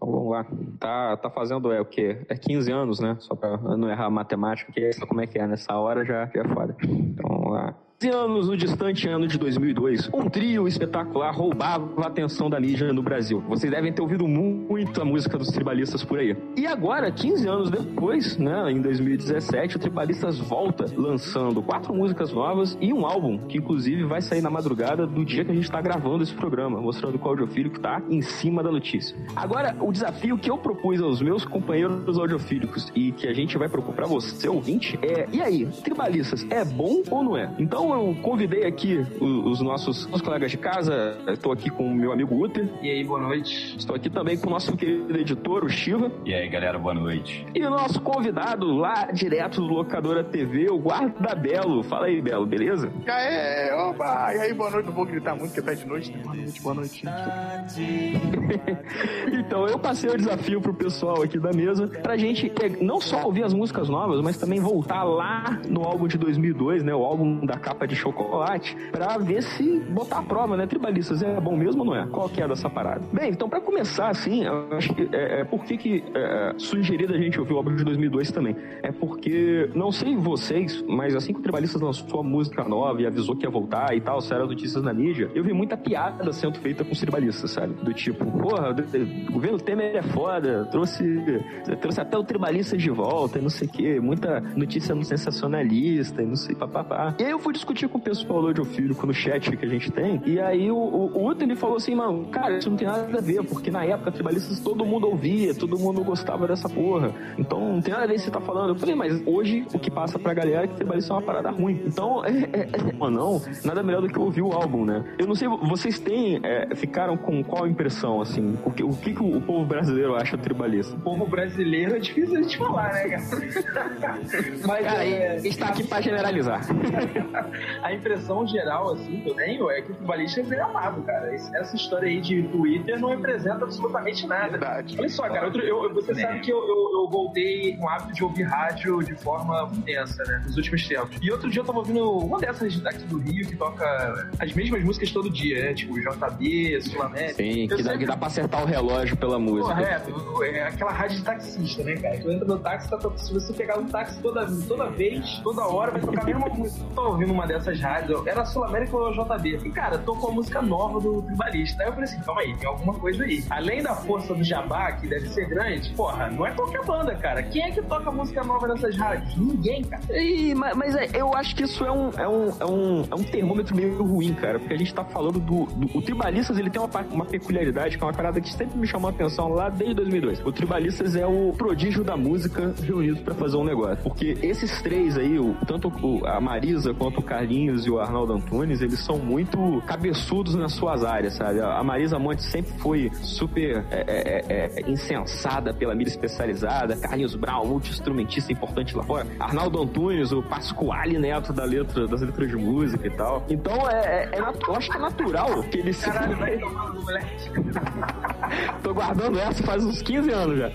Então vamos lá. Tá, tá fazendo é o quê? É 15 anos, né? Só pra não errar a matemática, que é como é que é nessa hora já, já é foda. Então vamos lá anos, no distante ano de 2002, um trio espetacular roubava a atenção da mídia no Brasil. Vocês devem ter ouvido muito a música dos tribalistas por aí. E agora, 15 anos depois, né, em 2017, o Tribalistas volta lançando quatro músicas novas e um álbum que, inclusive, vai sair na madrugada do dia que a gente está gravando esse programa, mostrando o audiofílico está em cima da notícia. Agora, o desafio que eu propus aos meus companheiros audiofílicos e que a gente vai propor para você, ouvinte, é: e aí, Tribalistas, é bom ou não é? Então, eu convidei aqui os, nossos, os colegas de casa. Estou aqui com o meu amigo Uter. E aí, boa noite. Estou aqui também com o nosso querido editor, o Shiva. E aí, galera, boa noite. E o nosso convidado lá direto do Locadora TV, o Guarda Belo. Fala aí, Belo, beleza? E aí, opa! E aí, boa noite. Não vou gritar muito, porque tá de noite. Né? Boa noite, boa noite. então, eu passei o desafio pro pessoal aqui da mesa pra gente não só ouvir as músicas novas, mas também voltar lá no álbum de 2002, né? O álbum da capa de chocolate, para ver se botar a prova, né? Tribalistas é bom mesmo ou não é? Qual que é dessa parada? Bem, então para começar assim, acho que é, é por que é, sugerido a gente ouvir o álbum de 2002 também? É porque, não sei vocês, mas assim que o Tribalistas lançou a música nova e avisou que ia voltar e tal, saiu notícias na mídia, eu vi muita piada sendo feita com os tribalistas, sabe? Do tipo, porra, o governo Temer é foda, trouxe, trouxe até o tribalista de volta e não sei o quê, muita notícia sensacionalista e não sei, papapá. E aí eu fui discutir com o pessoal do audiofílico no chat que a gente tem, e aí o, o, o ele falou assim, mano, cara, isso não tem nada a ver, porque na época tribalistas todo mundo ouvia, todo mundo gostava dessa porra. Então não tem nada a ver se você tá falando. Eu falei, mas hoje o que passa pra galera é que tribalista é uma parada ruim. Então, é, é, é, não, nada melhor do que ouvir o álbum, né? Eu não sei, vocês têm, é, ficaram com qual impressão, assim? O que, o que, que o povo brasileiro acha tribalista? O povo brasileiro é difícil a gente falar, né, cara? mas cara, é... está aqui pra generalizar. a impressão geral, assim, que eu tenho é que o tribalista é amado, cara. Essa história aí de Twitter não representa absolutamente nada. Verdade. Olha só, cara, eu, eu, você é. sabe que eu, eu, eu, voltei com o hábito de ouvir rádio de forma intensa, né, nos últimos tempos. E outro dia eu tava ouvindo uma dessas daqui do Rio que toca as mesmas músicas todo dia, né, tipo JB, Sul América. Sim, que, sempre... dá, que dá pra acertar o relógio pela música. Correto, é aquela rádio de taxista, né, cara? Tu entra no táxi, tá, se você pegar um táxi toda, toda vez, toda hora, vai tocar a mesma música. Tô ouvindo uma dessas rádios, era Sul América ou JB. E, cara, tocou a música nova do Tribalista. Aí eu falei assim, calma aí, tem alguma coisa aí. Além da força do Jabá, que deve ser grande, porra, não é qualquer banda, cara. Quem é que toca música nova nessas rádios? Ninguém, cara. Mas, mas é, eu acho que isso é um, é, um, é, um, é um termômetro meio ruim, cara, porque a gente tá falando do, do o Tribalistas, ele tem uma, uma peculiaridade, que é uma parada que sempre me chamou a atenção lá desde 2002. O Tribalistas é o prodígio da música reunido para fazer um negócio. Porque esses três aí, o, tanto o, a Marisa quanto o Carlinhos e o Arnaldo Antunes, eles são muito cabeçudos nas suas áreas, sabe? A Marisa Monte sempre foi super é, é, é, é, insensada pela mídia especializada. Carlinhos Brown, multi-instrumentista importante lá fora. Arnaldo Antunes, o Pascoale Neto da letra, das letras de música e tal. Então, é, é, é eu acho que é natural que eles se... Tô guardando essa faz uns 15 anos já.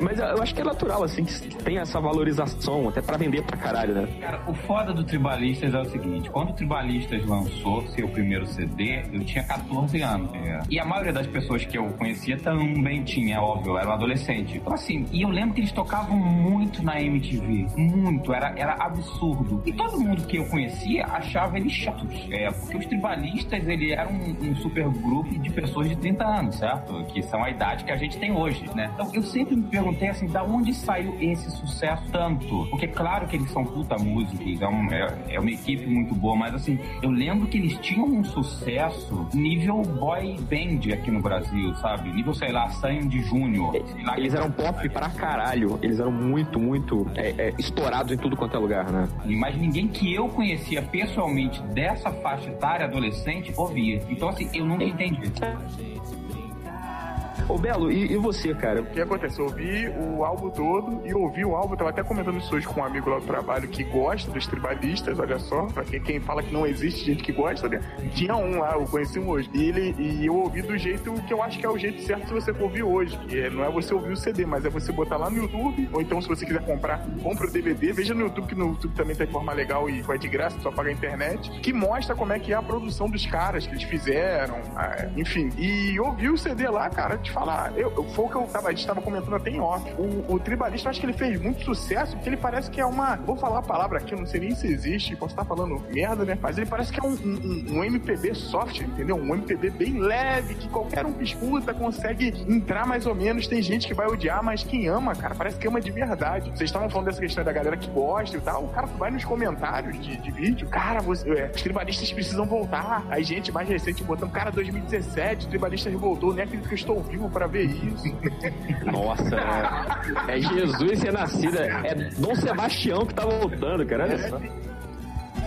Mas eu acho que é natural, assim, que tem essa valorização, até pra vender pra caralho, né? Cara, o foda do Tribalistas é o seguinte: quando o Tribalistas lançou seu primeiro CD, eu tinha 14 anos. Né? E a maioria das pessoas que eu conhecia também tinha, óbvio, era um adolescente. Então, assim, e eu lembro que eles tocavam muito na MTV. Muito, era, era absurdo. E todo mundo que eu conhecia achava eles chatos. É, porque os tribalistas, ele era um, um super grupo de pessoas de 30 anos, certo? Que são a idade que a gente tem hoje, né? Então, eu sempre me perguntei assim, da onde saiu esse sucesso tanto? Porque, claro que eles são puta músicos, é, um, é, é uma equipe muito boa, mas assim, eu lembro que eles tinham um sucesso nível boy band aqui no Brasil, sabe? Nível, sei lá, Sandy Júnior. Eles eram pop pra caralho. Eles eram muito, muito é, é, estourados em tudo quanto é lugar, né? Mas ninguém que eu conhecia pessoalmente dessa faixa etária adolescente ouvia. Então, assim, eu nunca entendi. Ô Belo, e, e, você, cara? O que acontece? Eu ouvi o álbum todo e ouvi o álbum, tava até comentando isso hoje com um amigo lá do trabalho que gosta dos tribalistas, olha só, pra quem, quem fala que não existe gente que gosta, né? Tinha um lá, eu conheci um hoje. E, ele, e eu ouvi do jeito que eu acho que é o jeito certo se você for ouvir hoje. Que é, não é você ouvir o CD, mas é você botar lá no YouTube, ou então se você quiser comprar, compra o DVD, veja no YouTube, que no YouTube também tem forma legal e vai de graça, só pagar a internet, que mostra como é que é a produção dos caras que eles fizeram, ah, enfim. E ouvi o CD lá, cara, te falar, eu, foi o que eu tava, a gente tava comentando até em off. O, o Tribalista, eu acho que ele fez muito sucesso, porque ele parece que é uma. Vou falar a palavra aqui, eu não sei nem se existe, posso estar falando merda, né? Mas ele parece que é um, um, um MPB soft, entendeu? Um MPB bem leve, que qualquer um que escuta consegue entrar mais ou menos. Tem gente que vai odiar, mas quem ama, cara, parece que ama de verdade. Vocês estavam falando dessa questão da galera que gosta e tal. O cara vai nos comentários de, de vídeo, cara, você, é, os tribalistas precisam voltar. Aí, gente mais recente botando, cara, 2017, o tribalista revoltou, nem acredito que eu estou vivo para ver isso. Nossa, é, é Jesus ser nascido, é Dom Sebastião que tá voltando, cara, olha só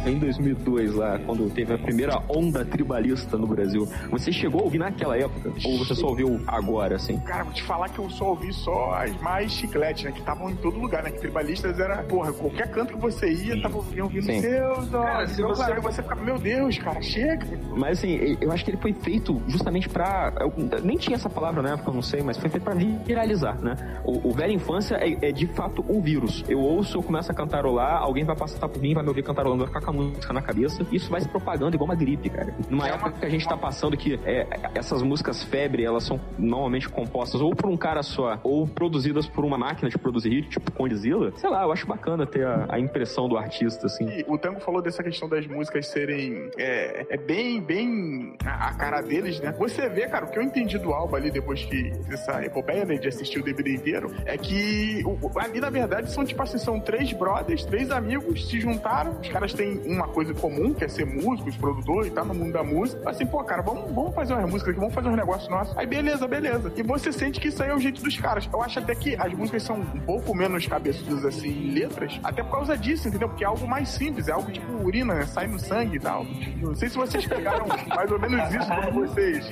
em 2002 lá, quando teve a primeira onda tribalista no Brasil. Você chegou a ouvir naquela época? Ou você só ouviu agora, assim? Cara, vou te falar que eu só ouvi só as mais chicletes, né? Que estavam em todo lugar, né? Que tribalistas era, porra, qualquer canto que você ia, tava ouvindo Sim. seus Cara, se você... você ficava, meu Deus, cara, chega. Mas assim, eu acho que ele foi feito justamente pra. Eu, nem tinha essa palavra na época, eu não sei, mas foi feito pra viralizar, né? O, o velha infância é, é, de fato um vírus. Eu ouço, eu começo a cantarolar, alguém vai passar por mim, vai me ouvir cantarolando, vai ficar a música na cabeça, isso vai se propagando igual uma gripe, cara. Numa é época uma... que a gente tá passando que é, essas músicas febre, elas são normalmente compostas ou por um cara só, ou produzidas por uma máquina de produzir hit, tipo Condzilla, sei lá, eu acho bacana ter a, a impressão do artista, assim. E o Tango falou dessa questão das músicas serem é, é bem, bem a, a, cara deles, né? Você vê, cara, o que eu entendi do álbum ali depois que dessa epopeia, né, de assistir o DVD inteiro, é que o, ali, na verdade, são tipo assim, são três brothers, três amigos se juntaram, os caras têm uma coisa comum, que é ser músico, produtor e tal, no mundo da música. Assim, pô, cara, vamos, vamos fazer umas músicas aqui, vamos fazer uns negócios nossos. Aí, beleza, beleza. E você sente que isso aí é o jeito dos caras. Eu acho até que as músicas são um pouco menos cabeçudas, assim, em letras, até por causa disso, entendeu? Porque é algo mais simples, é algo tipo urina, né? Sai no sangue e tal. Não sei se vocês pegaram mais ou menos isso pra vocês.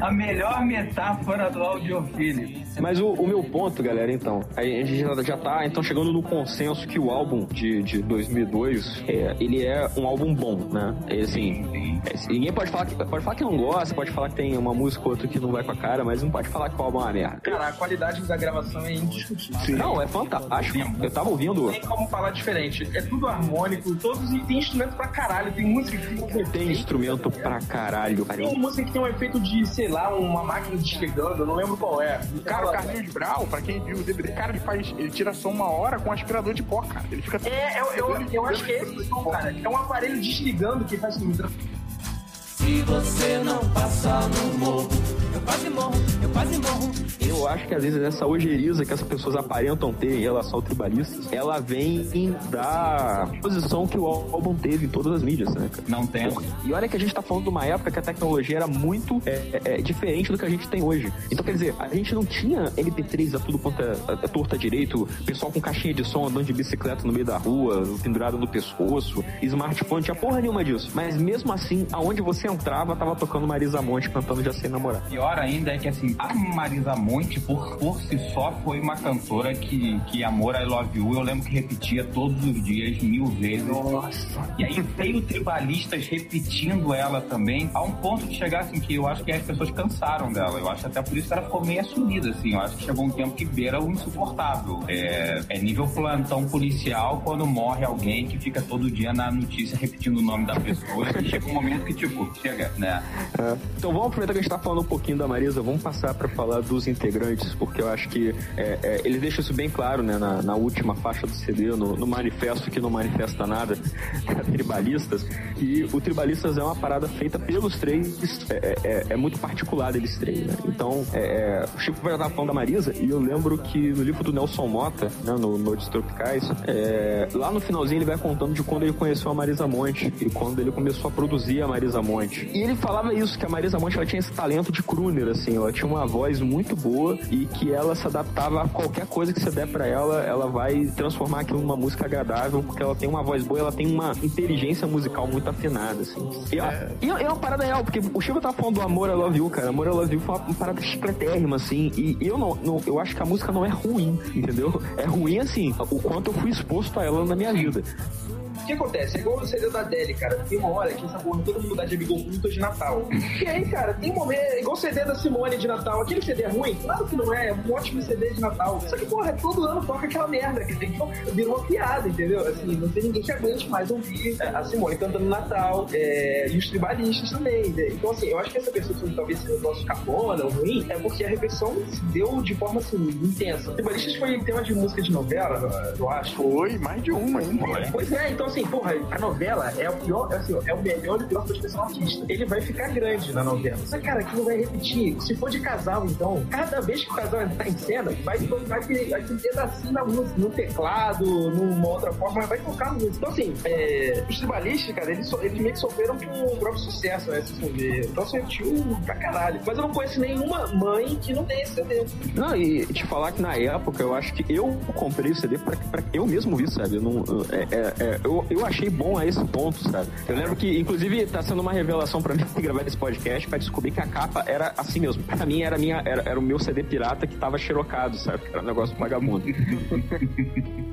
A melhor metáfora do audiofílico. Mas o, o, meu ponto, galera, então, a gente já, já tá então chegando no consenso que o álbum de, de 2002, é, ele é um álbum bom, né? E, assim, é, ninguém pode falar, que, pode falar que não gosta, pode falar que tem uma música ou outra que não vai com a cara, mas não pode falar que o álbum é uma merda. Cara, a qualidade da gravação é indiscutível. Sim. Não, é fantástico. Eu tava ouvindo. Não tem como falar diferente. É tudo harmônico, todos e tem instrumento pra caralho. Tem música que tem, tem instrumento pra caralho. Tem uma música que tem um efeito de, sei lá, uma máquina desligando, eu não lembro qual é. Cara, o Carlinhos Brau, pra quem viu o DVD, cara, ele faz. Ele tira só uma hora com aspirador de pó, cara. Ele fica. É, eu, eu, eu acho que é esse som, cara. É um aparelho desligando que faz assim. Se você não passar no morro quase morro, eu quase morro. Eu acho que às vezes essa ojeriza que as pessoas aparentam ter em relação ao tribalistas, ela vem da posição que o álbum teve em todas as mídias, né? Não tem. E olha que a gente tá falando de uma época que a tecnologia era muito é, é, é, diferente do que a gente tem hoje. Então, quer dizer, a gente não tinha MP3 a tudo quanto é, é, torta direito, pessoal com caixinha de som andando de bicicleta no meio da rua, pendurado no pescoço, smartphone, tinha porra nenhuma disso. Mas mesmo assim, aonde você entrava, tava tocando Marisa Monte cantando Já Sei Namorar. Pior ainda é que, assim, a Marisa Monte, por, por si só, foi uma cantora que, que Amor, I Love You, eu lembro que repetia todos os dias, mil vezes. Nossa. E aí veio tribalistas repetindo ela também, a um ponto de chegar, assim, que eu acho que as pessoas cansaram dela. Eu acho até por isso que ela ficou meio assumida, assim. Eu acho que chegou um tempo que beira o insuportável. É, é nível plantão policial quando morre alguém que fica todo dia na notícia repetindo o nome da pessoa. e chega um momento que, tipo, chega, né? É. Então vamos aproveitar que a gente tá falando um pouquinho da Marisa, vamos passar para falar dos integrantes, porque eu acho que é, é, eles deixam isso bem claro, né, na, na última faixa do CD, no, no, manifesto que não manifesta nada, Tribalistas, e o Tribalistas é uma parada feita pelos três, é, é, é, é muito particular deles três, né? Então, é, o Chico vai estar falando da Marisa, e eu lembro que no livro do Nelson Mota, né, no Noites Tropicais, lá no finalzinho ele vai contando de quando ele conheceu a Marisa Monte, e quando ele começou a produzir a Marisa Monte. E ele falava isso, que a Marisa Monte ela tinha esse talento de crooner, assim, ela tinha uma voz muito boa e que ela se adaptava a qualquer coisa que você der para ela, ela vai transformar aquilo numa música agradável, porque ela tem uma voz boa, ela tem uma inteligência musical muito afinada, assim. E, é, e é uma parada real, porque o Chico tava falando do Amor I Love You, cara. Amor I Love You foi uma parada chicletérrima, assim, e eu não, não, eu acho que a música não é ruim, entendeu? É ruim, assim, o quanto eu fui exposto a ela na minha vida. O que acontece? É igual o CD da Adele, cara. Tem uma hora que essa porra todo mundo dá de amigo oculto de Natal. E aí, cara, tem um momento, é igual o CD da Simone de Natal. Aquele CD é ruim? Claro que não é, é um ótimo CD de Natal. Só que, porra, todo ano toca aquela merda, que tem que vir uma piada, entendeu? Assim, não tem ninguém que aguente mais ouvir a Simone cantando Natal, é, e os tribalistas também. Né? Então, assim, eu acho que essa percepção talvez seja o nosso capona ou ruim, é porque a repressão se deu de forma assim, intensa. Tribalistas foi tema de música de novela, eu acho. Foi, mais de uma, hein? Pois é, então assim, porra, a novela é o pior, assim, é o melhor e o pior pra expressão artista. Ele vai ficar grande na novela. Só cara, aquilo vai repetir. Se for de casal, então, cada vez que o casal entrar em cena, vai tocar aquele, aquele pedacinho da música, no teclado, numa outra forma, mas vai tocar a música. Então, assim, é, os tribalistas, cara, eles, eles meio que sofreram com o próprio sucesso, né? Se for ver. Então, assim, tio pra caralho. Mas eu não conheço nenhuma mãe que não tenha esse CD. Não, e te falar que na época eu acho que eu comprei o CD pra, pra eu mesmo vi, sabe? Eu, não, é, é, é, eu, eu achei bom a esse ponto, sabe? Eu lembro que, inclusive, tá sendo uma revelação pra mim gravar esse podcast pra descobrir que a capa era assim mesmo. Pra mim era, minha, era, era o meu CD pirata que tava xerocado, sabe? Era um negócio vagabundo.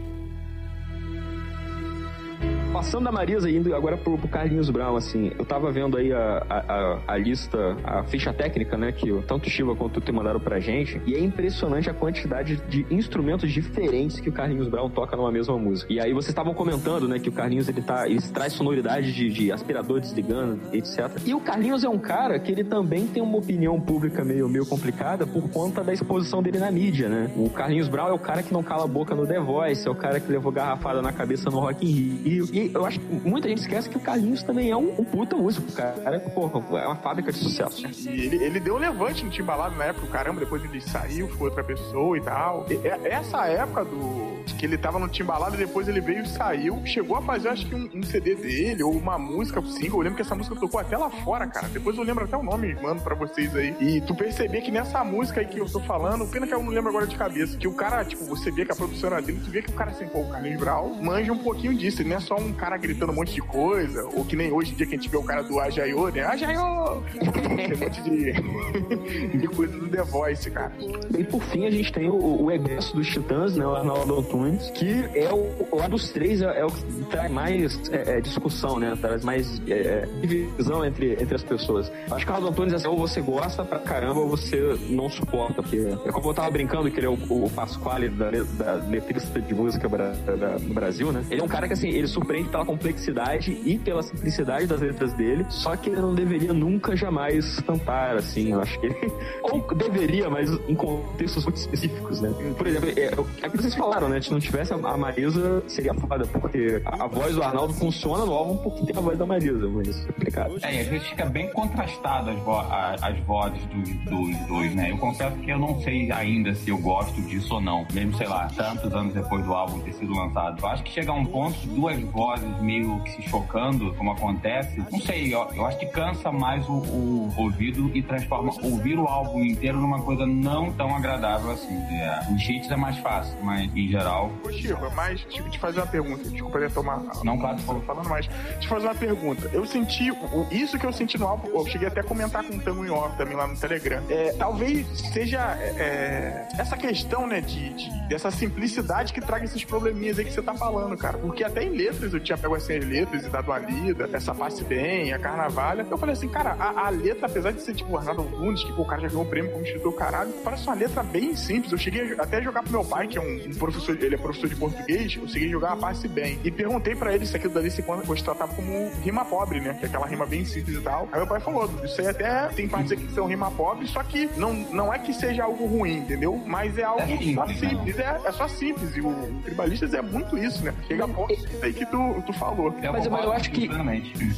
Passando da Marisa e indo agora pro, pro Carlinhos Brown, assim, eu tava vendo aí a, a, a, lista, a ficha técnica, né, que tanto o Shiva quanto o te mandaram pra gente, e é impressionante a quantidade de instrumentos diferentes que o Carlinhos Brown toca numa mesma música. E aí vocês estavam comentando, né, que o Carlinhos, ele tá, ele traz sonoridade de, de aspirador desligando, etc. E o Carlinhos é um cara que ele também tem uma opinião pública meio, meio complicada por conta da exposição dele na mídia, né? O Carlinhos Brown é o cara que não cala a boca no The Voice, é o cara que levou garrafada na cabeça no Rock in Rio, e eu acho que muita gente esquece que o Carlinhos também é um, um puta músico, cara. Porra, é uma fábrica de sucesso. E ele, ele deu um levante no Timbalado na época, caramba, depois ele saiu, foi outra pessoa e tal. E, essa época do que ele tava no Timbalado e depois ele veio e saiu, chegou a fazer acho que um, um CD dele ou uma música single. Eu lembro que essa música tocou até lá fora, cara. Depois eu lembro até o nome, mando pra vocês aí. E tu percebia que nessa música aí que eu tô falando, pena que eu não lembro agora de cabeça, que o cara, tipo, você vê que a produção era dele, tu vê que o cara assim, pô, o Carlinhos Brau manja um pouquinho disso. Ele não é só um cara gritando um monte de coisa, ou que nem hoje em dia que a gente vê o cara do Ajaiô, né? Ajaiô! tem um monte de, de coisa do The Voice, cara. E por fim a gente tem o, o egresso dos Titãs, né? O Arnaldo Antunes, que é o, lá dos três é, é o que traz mais é, é, discussão, né? Traz mais é, é, divisão entre, entre as pessoas. Acho que o Arnaldo Antunes é assim, ou você gosta pra caramba ou você não suporta, porque é como eu tava brincando que ele é o, o Pasquale da, da letrista de música bra, da, do Brasil, né? Ele é um cara que assim, ele surpreende pela complexidade e pela simplicidade das letras dele, só que ele não deveria nunca jamais cantar, assim, eu acho que ele... ou deveria, mas em contextos muito específicos, né? Por exemplo, é, é o que vocês falaram, né? Se não tivesse a, a Marisa, seria foda, porque a, a, voz do Arnaldo funciona no álbum porque tem a voz da Marisa, mas é complicado. É, e às vezes fica bem contrastado as, vo as vozes dos, dos dois, né? Eu confesso que eu não sei ainda se eu gosto disso ou não, mesmo, sei lá, tantos anos depois do álbum ter sido lançado. Eu acho que chega a um ponto duas vozes meio que se chocando, como acontece, não sei, eu, eu acho que cansa mais o, o, ouvido e transforma ouvir o álbum inteiro numa coisa não tão agradável assim. É, os hits é mais fácil, mas em geral. Ô, Chico, mas deixa te fazer uma pergunta. Desculpa tomar. Não, claro, falando, falando mais. Deixa eu fazer uma pergunta. Eu senti, isso que eu senti no álbum, eu cheguei até a comentar com o Tango em off também lá no Telegram. É, talvez seja é, essa questão, né, de, de, dessa simplicidade que traga esses probleminhas aí que você tá falando, cara. Porque até em letras eu tinha pego as letras e dado uma lida, essa passe bem, a carnavalha. Eu falei assim, cara, a, a letra, apesar de ser tipo Arnaldo Nunes, que pô, o cara já ganhou um prêmio como escritor caralho, parece uma letra bem simples. Eu cheguei até a jogar pro meu pai, que é um, um professor, ele é professor de português, eu consegui jogar a passe bem. E perguntei pra ele se aquilo dali se fosse tratado como rima pobre, né? Que é aquela rima bem simples e tal. Aí meu pai falou, isso aí até tem partes aqui que são rima pobre, só que não, não é que seja algo ruim, entendeu? Mas é algo é só simples, é, é só simples. E o, o Tribalistas é muito isso, né? Chega a ponto aí que tu, tu falou. Mas, mas eu acho que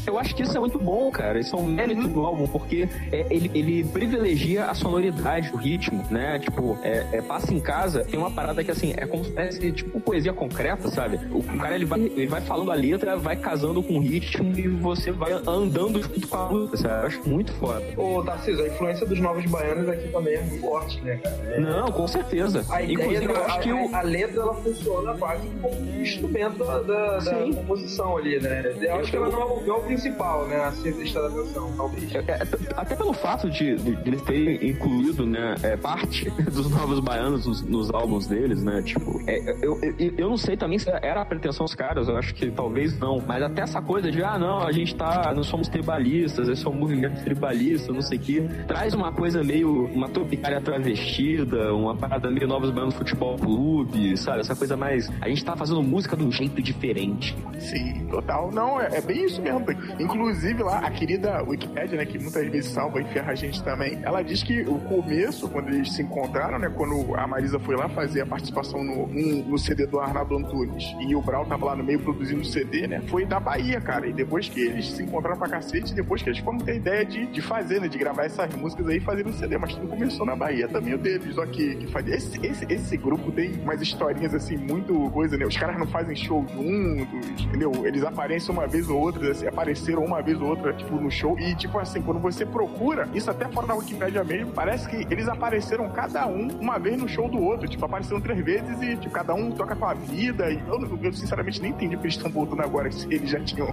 eu acho que isso é muito bom, cara. Isso é um mérito do álbum, porque é, ele, ele privilegia a sonoridade, o ritmo, né? Tipo, é, é, passa em casa, tem uma parada que assim, é como se fosse tipo poesia concreta, sabe? O, o cara ele vai, ele vai falando a letra, vai casando com o ritmo e você vai andando junto com a música, sabe? Eu acho muito foda. Ô, Tarcísio, a influência dos novos baianos aqui também é muito forte, né, cara? É... Não, com certeza. A ideia Inclusive, eu acho que o... a letra ela funciona quase como um instrumento da, da, da, composição ali, né? Eu acho que ela não é o principal, né? A ser prestada atenção, talvez. É, é, até pelo fato de, eles terem incluído, né, é, parte dos novos baianos nos, álbuns deles, né? Tipo, é, eu, eu, não sei também se era a pretensão dos caras, eu acho que talvez não. Mas até essa coisa de, ah, não, a gente tá, nós somos tribalistas, esse é um movimento tribalista, não sei o que, traz uma coisa meio, uma tropicária travestida, uma parada meio novos baianos futebol clube, sabe? Essa coisa mais, a gente tá fazendo música de um jeito diferente. Sim, total. Não, é, é bem isso mesmo. Inclusive lá, a querida Wikipedia, né, que muitas vezes salva e ferra a gente também, ela diz que o começo, quando eles se encontraram, né, quando a Marisa foi lá fazer a participação no, no, CD do Arnaldo Antunes e o Brau tava lá no meio produzindo o CD, né, foi da Bahia, cara. E depois que eles se encontraram pra cacete, depois que eles foram ter ideia de, de fazer, né, de gravar essas músicas aí e fazer no CD. Mas tudo começou na Bahia também, o deles. Só que, que faz... esse, esse, esse grupo tem umas historinhas assim, muito coisa, né? Os caras não fazem show juntos, entendeu? Eles aparecem uma vez ou outra, assim, apareceram uma vez ou outra, tipo, no show. E, tipo assim, quando você procura, isso até fora da Wikipedia mesmo, parece que eles apareceram cada um uma vez no show do outro. Tipo, apareceram três vezes e, tipo, cada um toca a sua vida. E eu, eu sinceramente nem entendi porque eles estão voltando agora, se eles já tinham.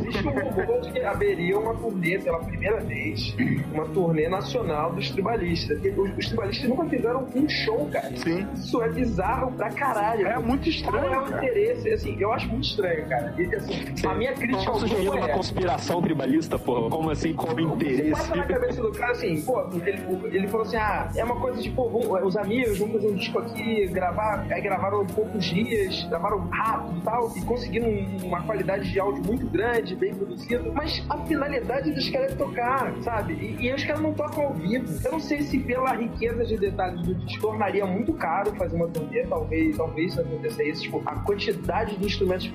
Existe um rumor de que haveria uma turnê pela primeira vez, uma turnê nacional dos tribalistas. Os, os tribalistas nunca fizeram um show, cara. Sim. Isso é bizarro pra caralho. É muito estranho. Qual é o cara. interesse? Assim, eu acho muito estranho, cara. E, assim, a minha crítica ao grupo é... uma conspiração tribalista, porra. Como assim? Qual o interesse? Passa na cabeça do cara assim, pô, ele, ele falou assim, ah, é uma coisa de, pô, os amigos, vamos fazer um disco aqui, gravar, aí gravaram poucos dias, gravaram rápido e tal, e conseguiram uma qualidade de áudio muito grande, bem produzido, mas a finalidade dos caras é tocar, sabe? E, e os caras não tocam ao vivo. Eu não sei se pela riqueza de detalhes do disco tornaria muito caro fazer uma turnê, talvez, talvez se acontecer isso, tipo, a quantidade de instrumentos de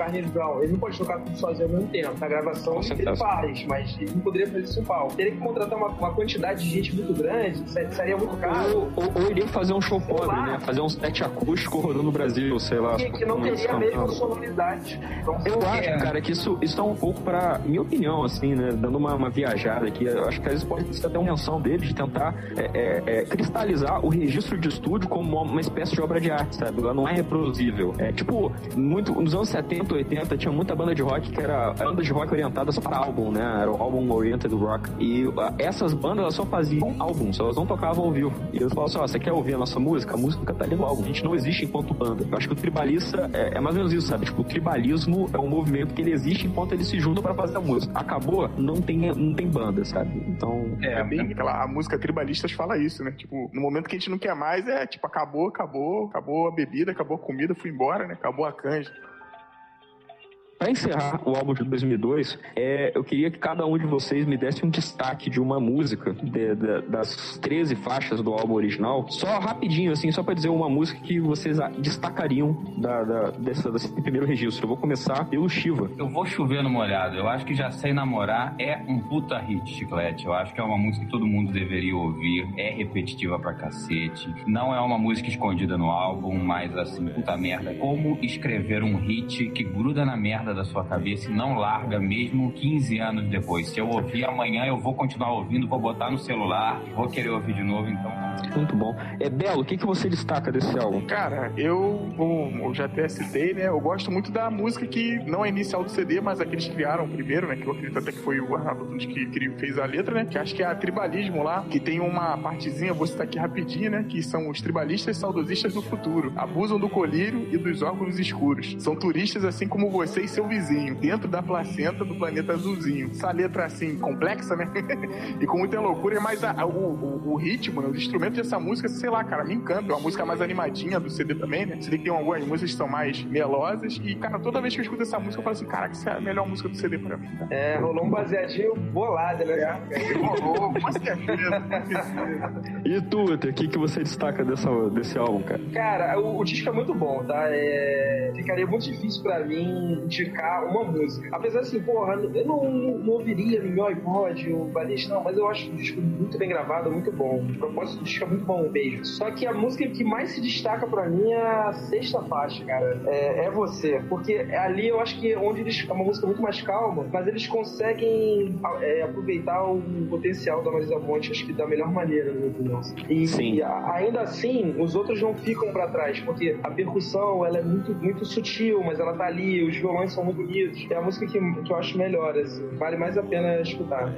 Ele não pode tocar tudo sozinho ao mesmo tempo. Na gravação ele faz, mas ele não poderia fazer isso em palco. Teria que contratar uma, uma quantidade de gente muito grande, seria muito caro. Ou, ou, ou iria fazer um show pobre, né? Fazer um set acústico rodando no Brasil, sei lá. Que, que não teria a mesma sonoridade. Então, eu acho, é. cara, que isso, isso é um pouco pra minha opinião, assim, né? Dando uma, uma viajada aqui, eu acho que às vezes pode ser até uma menção dele de tentar é, é, é, cristalizar o registro de estúdio como uma, uma, espécie de obra de arte, sabe? Ela não é reproduzível. É tipo, muito, nos anos 70, 80, tinha muita banda de rock que era banda de rock orientada só para álbum, né? Era o álbum oriented rock. E essas bandas elas só faziam álbuns, elas não tocavam ao vivo. E eles falavam assim: ó, você quer ouvir a nossa música? A música tá ali no álbum. A gente não existe enquanto banda. Eu acho que o tribalista é, é mais ou menos isso, sabe? Tipo, o tribalismo é um movimento que ele existe enquanto eles se juntam para fazer a música. Acabou, não tem, não tem banda, sabe? Então. É, é bem aquela a música tribalistas fala isso, né? Tipo, no momento que a gente não quer mais, é tipo, acabou, acabou, acabou a bebida, acabou a comida, fui embora, né? Acabou a canja. Para encerrar o álbum de 2002, é, eu queria que cada um de vocês me desse um destaque de uma música de, de, das 13 faixas do álbum original. Só rapidinho, assim, só para dizer uma música que vocês destacariam da, da, dessa, desse primeiro registro. Eu vou começar pelo Shiva. Eu vou chover no molhado. Eu acho que Já Sei Namorar é um puta hit, Chiclete. Eu acho que é uma música que todo mundo deveria ouvir. É repetitiva pra cacete. Não é uma música escondida no álbum, mas assim, puta merda. Como escrever um hit que gruda na merda da sua cabeça e não larga mesmo 15 anos depois. Se eu ouvir amanhã, eu vou continuar ouvindo, vou botar no celular, vou querer ouvir de novo, então. Muito bom. É Belo, o que, que você destaca desse álbum? Cara, eu, eu já até citei, né? Eu gosto muito da música que não é inicial do CD, mas aqueles criaram primeiro, né? Que eu acredito até que foi o Arnaldo Tunes que fez a letra, né? Que acho que é a Tribalismo lá, que tem uma partezinha, vou citar aqui rapidinho, né? Que são os tribalistas saudosistas do futuro. Abusam do colírio e dos órgãos escuros. São turistas assim como vocês seu vizinho, dentro da placenta do planeta azulzinho. Essa letra assim, complexa, né? e com muita loucura, mas a, o, o, o, ritmo, né? os instrumentos dessa música, sei lá, cara, me encanta. É uma música mais animadinha do CD também, né? Você tem algumas músicas que são mais melosas. E, cara, toda vez que eu escuto essa música, eu falo assim, caraca, essa é a melhor música do CD pra mim. Tá? É, rolou um baseadinho bolado, né? É, rolou, com certeza. e tu, o que, que você destaca dessa, desse álbum, cara? Cara, o, o disco é muito bom, tá? É, ficaria muito difícil pra mim de indicar uma música. Apesar assim, porra, eu não, não ouviria no meu iPod o Balista, não, mas eu acho o disco muito bem gravado, muito bom. O propósito do disco é muito bom mesmo. Só que a música que mais se destaca pra mim é a sexta faixa, cara. É, é Você. Porque ali eu acho que é onde eles. É uma música muito mais calma, mas eles conseguem é, aproveitar o potencial da Marisa Monte, acho que da melhor maneira, na minha opinião. E, Sim. e ainda assim, os outros não ficam para trás, porque a percussão ela é muito, muito sutil, mas ela tá ali, os violões são muito bonitos. É a música que, que eu acho melhor, assim. Vale mais a pena escutar.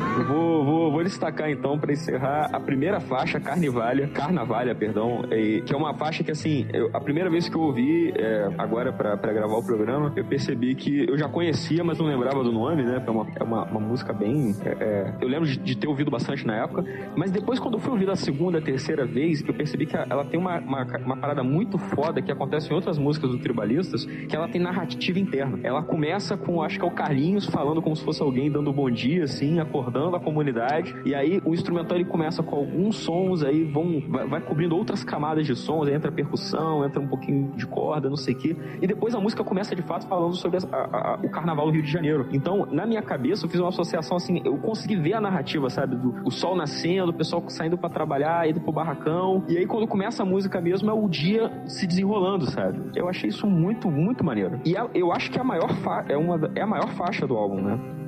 Eu vou, vou, vou destacar então para encerrar a primeira faixa, Carnivalha, Carnavalha, perdão, é, que é uma faixa que assim, eu, a primeira vez que eu ouvi é, agora para gravar o programa, eu percebi que eu já conhecia, mas não lembrava do nome, né? É uma, é uma, uma música bem. É, é, eu lembro de, de, ter ouvido bastante na época, mas depois quando eu fui ouvir a segunda, a terceira vez, eu percebi que ela tem uma, uma, uma parada muito foda que acontece em outras músicas do Tribalistas, que ela tem narrativa interna. Ela começa com, acho que é o Carlinhos falando como se fosse alguém dando bom dia, assim, acordando acordando a comunidade. E aí o instrumental ele começa com alguns sons, aí vão, vai, vai cobrindo outras camadas de sons, aí entra percussão, entra um pouquinho de corda, não sei o quê. E depois a música começa de fato falando sobre a, a, a, o carnaval do Rio de Janeiro. Então, na minha cabeça, eu fiz uma associação assim, eu consegui ver a narrativa, sabe? Do o sol nascendo, o pessoal saindo para trabalhar, indo pro barracão. E aí quando começa a música mesmo, é o dia se desenrolando, sabe? Eu achei isso muito, muito maneiro. E eu acho que é a maior, é uma, é a maior faixa do álbum, né?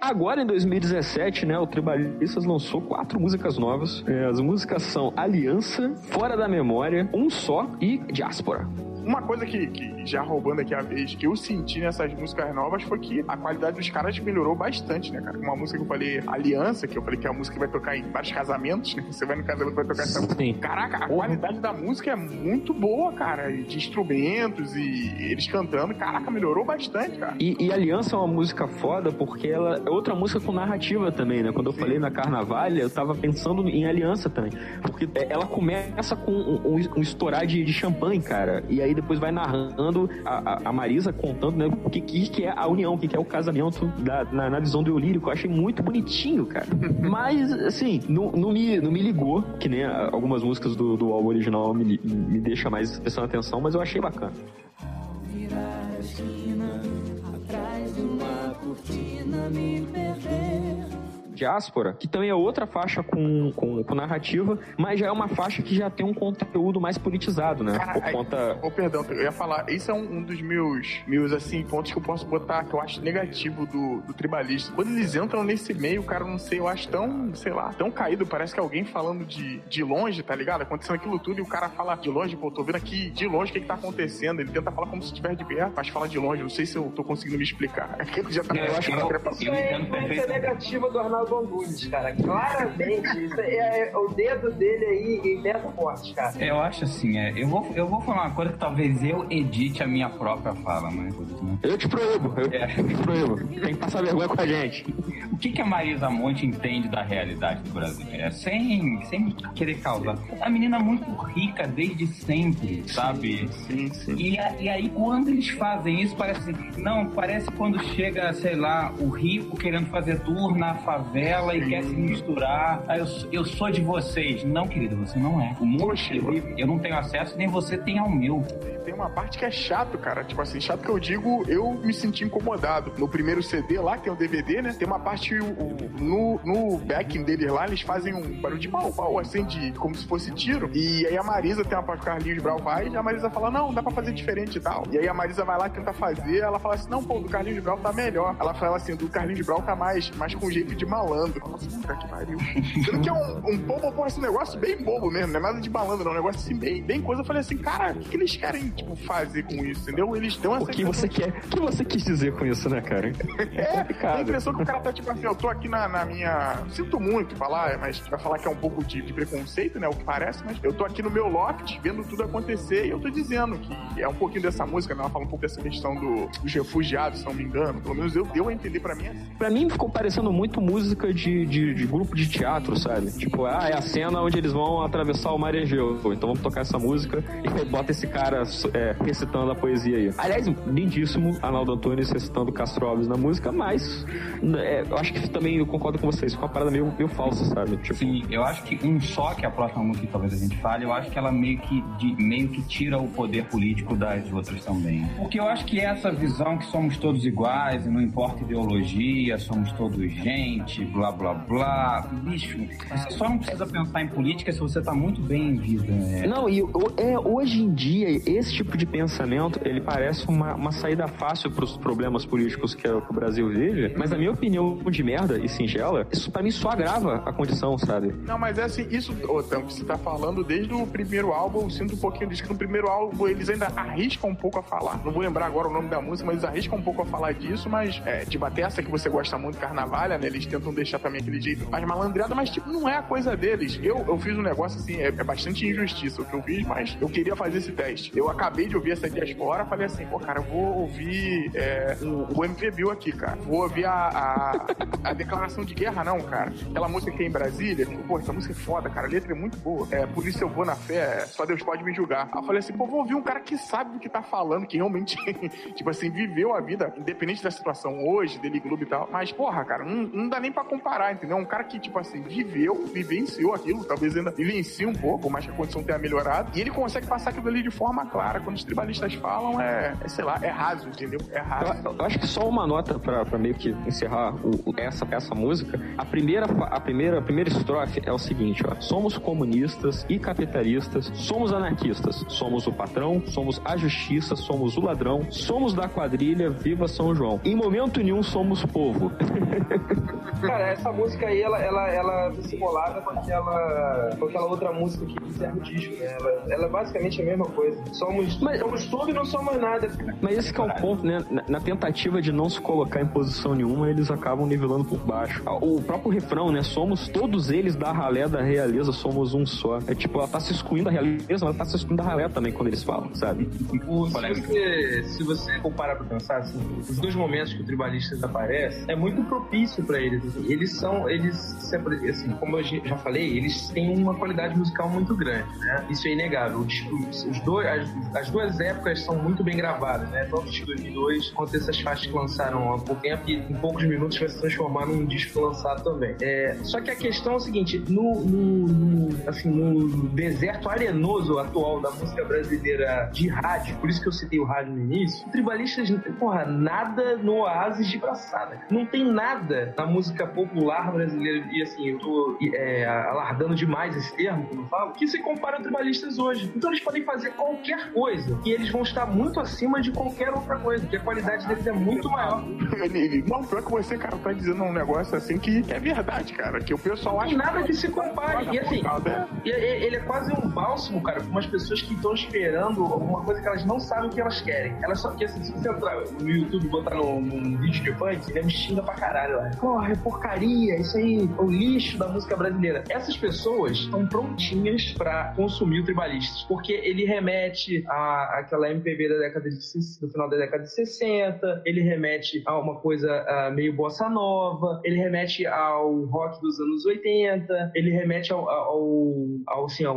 Agora em 2017, né, o Tribalistas lançou quatro músicas novas. É, as músicas são Aliança, Fora da Memória, Um Só e Diáspora. Uma coisa que, que, já roubando aqui a vez, que eu senti nessas músicas novas foi que a qualidade dos caras melhorou bastante, né, cara? Uma música que eu falei, Aliança, que eu falei que é a música que vai tocar em vários casamentos, né? Você vai no casamento vai tocar essa música. Caraca, a qualidade da música é muito boa, cara. De instrumentos e eles cantando. Caraca, melhorou bastante, cara. E, e Aliança é uma música foda porque ela é outra música com narrativa também, né? Quando eu Sim. falei na Carnavalha, eu tava pensando em Aliança também. Porque ela começa com um, um, um estourar de, de champanhe, cara. E aí depois vai narrando a, a Marisa contando, né, o que, que é a união, o que, que é o casamento da, na, na visão do eu lírico. Eu achei muito bonitinho, cara. Mas, assim, não, não, me, não me ligou, que nem algumas músicas do, do álbum original me, me deixa mais prestando atenção, mas eu achei bacana. Virar a esquina, atrás de uma cortina me perder Diáspora, que também é outra faixa com, com, com, narrativa, mas já é uma faixa que já tem um conteúdo mais politizado, né? Cara, Por conta. Oh, perdão, eu ia falar, esse é um, um, dos meus, meus assim, pontos que eu posso botar, que eu acho negativo do, do tribalista. Quando eles entram nesse meio, cara, não sei, eu acho tão, sei lá, tão caído, parece que alguém falando de, de longe, tá ligado? Acontecendo aquilo tudo e o cara fala de longe, pô, tô vendo aqui de longe o que, que tá acontecendo. Ele tenta falar como se estiver de perto, mas fala de longe. Não sei se eu tô conseguindo me explicar. É que já tá eu, acho que eu, eu, eu, eu, negativa do Arnaldo Arnaldo Antunes, cara. Claramente. Isso é, é, o dedo dele aí em dessa forte, cara. Eu acho assim, é, eu, vou, eu vou falar uma coisa que talvez eu edite a minha própria fala, mas. Né? Eu te proíbo, eu, é. te proíbo. Tem que passar vergonha com a gente. O que, que a Marisa Monte entende da realidade do Brasil? É, sem, sem querer causar. A menina é muito rica desde sempre, sabe? Sim, sim. E, e aí, quando eles fazem isso, parece assim, não, parece quando chega, sei lá, o rico querendo fazer tour na favela e quer se misturar. Ah, eu, eu sou de vocês. Não, querido, você não é. O mundo é eu não tenho acesso, nem você tem ao meu. Tem uma parte que é chato, cara. Tipo assim, chato que eu digo, eu me senti incomodado. No primeiro CD lá, que tem o DVD, né? Tem uma parte, o, no, no backing deles lá, eles fazem um barulho de pau, pau, assim, de, como se fosse tiro. E aí a Marisa tem uma parte que o Carlinhos Brau vai, e a Marisa fala, não, dá pra fazer diferente e tal. E aí a Marisa vai lá e tenta fazer, ela fala assim, não, pô, do Carlinhos Brau tá melhor. Ela fala assim, do Carlinhos Brau tá mais, mais com jeito de malandro. Nossa, puta que pariu. Sendo que é um, um bobo, pô, esse negócio bem bobo mesmo, não é nada de malandro, não. É um negócio assim, bem, bem coisa. Eu falei assim, cara, o que, que eles querem, tipo, fazer com isso, entendeu? Eles dão essa. O que você quer? O que você quis dizer com isso, né, cara? é, é a impressão que o cara tá, tipo assim, eu tô aqui na, na minha. Sinto muito falar, mas vai falar que é um pouco de, de, preconceito, né? O que parece, mas eu tô aqui no meu loft vendo tudo acontecer e eu tô dizendo que é um pouquinho dessa música, né? Ela fala um pouco dessa questão do, dos refugiados, se não me engano. Pelo menos eu deu a entender pra mim assim. Pra mim ficou parecendo muito música de, de, de grupo de teatro, sabe? Tipo, ah, é a cena onde eles vão atravessar o mar Egeu. Então vamos tocar essa música e bota esse cara é, recitando a poesia aí. Aliás, lindíssimo, Arnaldo Antunes recitando Castro Alves na música, mas é, eu acho que também eu concordo com vocês, ficou uma parada meio, meio falsa, sabe? Tipo... Sim, eu acho que um só, que é a próxima música que talvez a gente fale, eu acho que ela meio que, de, meio que tira o poder político das outras também. Porque eu acho que essa visão que somos todos iguais e não importa ideologia, somos todos gente, gente, blá blá blá. Bicho, você só não precisa pensar em política se você tá muito bem em vida. Né? Não, e é, hoje em dia, esse tipo de pensamento, ele parece uma, uma saída fácil para os problemas políticos que, que, o Brasil vive, mas na minha opinião de merda e singela, isso para mim só agrava a condição, sabe? Não, mas é assim, isso, ô, Tampo, você tá falando desde o primeiro álbum, eu sinto um pouquinho disso, que no primeiro álbum eles ainda arriscam um pouco a falar. Não vou lembrar agora o nome da música, mas eles arriscam um pouco a falar disso, mas, é, tipo, até essa que você gosta muito, Carnavalha, né, eles tentam deixar também aquele jeito mais malandreado, mas, tipo, não é a coisa deles. Eu, eu fiz um negócio, assim, é, é bastante injustiça o que eu fiz, mas eu queria fazer esse teste. Eu acabei de ouvir essa diaspora, falei assim, pô, cara, eu vou ouvir é, o, o MV aqui, cara. Vou ouvir a, a, a, declaração de guerra, não, cara. Aquela música que é em Brasília, pô, essa música é foda, cara. A letra é muito boa. É, por isso eu vou na fé, só Deus pode me julgar. Aí eu falei assim, pô, vou ouvir um cara que sabe do que tá falando, que realmente, tipo assim, viveu a vida, independente da situação hoje, dele clube e tal. Mas, porra, cara, não, não dá nem pra comparar, entendeu? Um cara que, tipo assim, viveu, vivenciou aquilo, talvez ainda vivencie um pouco, mas que a condição tenha melhorado. E ele consegue passar aquilo ali de forma clara. Quando os tribalistas falam, é, é sei lá, é raso, entendeu? É raso. Eu, eu acho que só uma nota pra, pra meio que encerrar o, essa, essa música. A primeira, a, primeira, a primeira estrofe é o seguinte, ó. Somos comunistas e capitalistas, somos anarquistas, somos o patrão, somos a justiça, somos o ladrão, somos da quadrilha, viva São João. Em momento nenhum somos povo. Cara, essa música aí, ela, ela, ela é simulada com aquela, com aquela outra música que encerra o disco, né? Ela, ela é basicamente a mesma coisa. Somos, Mas, somos tudo e não somos nada. Mas esse é o ponto, né? Na, na, tentativa de não se colocar em posição nenhuma, eles acabam nivelando por baixo. O próprio refrão, né? Somos todos eles da ralé da realeza, somos um só. É tipo, ela tá se excluindo da realeza, ela tá se excluindo da ralé também quando eles falam, sabe? O, se, você, se você for parar pra pensar, assim, os dois momentos que o tribalista aparece, é muito propício pra eles. Assim. Eles são, eles, assim, como eu já falei, eles têm uma qualidade musical muito grande, né? Isso é inegável. Os, os dois, as, as, duas épocas são muito bem gravadas, né? Tanto de 2002 quanto essas faixas que lançaram há pouco tempo e em poucos minutos vai se transformar num disco lançado também. É, só que a questão é o seguinte, no, no, no, assim, no deserto arenoso atual da música brasileira de rádio, por isso que eu citei o rádio no início, tribalistas, porra, nada no oásis de braçada. Não tem nada na música popular brasileira, e assim, eu tô é, alardando demais esse termo, como eu falo, que se compara a tribalistas hoje. Então eles podem fazer qualquer coisa e eles vão estar muito acima de qualquer outra coisa, porque a qualidade deles é muito maior. Não, pior que você, cara, tá dizendo um negócio assim que é verdade, cara, que o pessoal acha... Tem nada que se compare. E assim, ele é quase um bálsamo, cara, para umas pessoas que estão esperando alguma coisa que elas não sabem o que elas querem. Elas só que assim, se você entrar no YouTube e botar num, num vídeo de funk, ele me xinga pra caralho lá. Porra, é porcaria, isso aí é o lixo da música brasileira. Essas pessoas estão prontinhas para consumir o tribalistas, porque ele remete a aquela MPB da década de do final da década de 60, ele remete a uma coisa uh, meio bossa nova, ele remete ao rock dos anos 80, ele remete ao, ao, ao, assim, ao,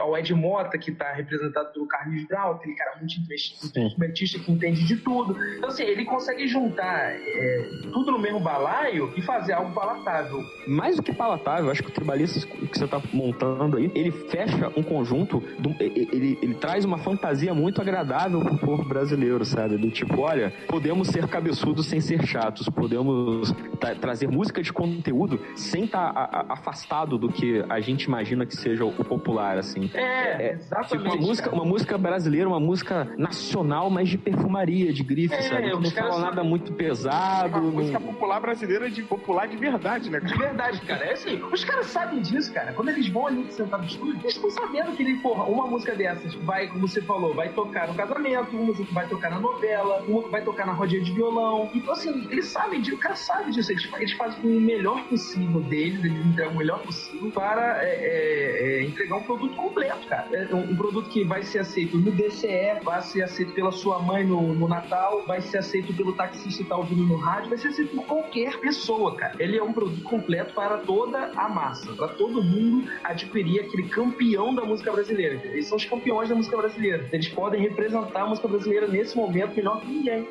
ao Ed Mota, que está representado pelo Carlos Brown, aquele cara muito instrumentista que entende de tudo. Então, assim, ele consegue juntar é, tudo no mesmo balaio e fazer algo palatável. Mais do que palatável, acho que o Tribalistas que você está montando aí, ele fecha um conjunto, do, ele, ele, ele, traz uma fantasia muito agradável pro povo brasileiro, sabe? Do tipo, olha, podemos ser cabeçudos sem ser chatos, podemos trazer música de conteúdo sem estar tá afastado do que a gente imagina que seja o popular, assim. É, é exatamente. Tipo, uma música, uma música brasileira, uma música nacional, mas de perfumaria, de grife, é, sabe? não fala nada muito pesado. Uma música popular brasileira de popular de verdade, né? De verdade, cara. É assim, os caras sabem disso, cara. Quando eles vão ali sentar no estúdio, estão sabendo que ele, porra, uma música dessas vai, como você falou, vai tocar no casamento, uma vai tocar na novela, uma vai tocar na rodinha de violão. Então, assim, eles sabem disso, o cara sabe disso. Eles, eles fazem o melhor possível deles, eles entregam o melhor possível para é, é, é, entregar um produto completo, cara. É um, um, produto que vai ser aceito no DCE, vai ser aceito pela sua mãe no, no Natal, vai ser aceito pelo taxista que tá ouvindo no rádio, vai ser aceito por qualquer pessoa, cara. Ele é um produto completo para toda a massa, para todo mundo adquirir aquele campeão da música brasileira. Eles são os campeões da música brasileira. Eles podem representar a música brasileira nesse momento melhor que ninguém.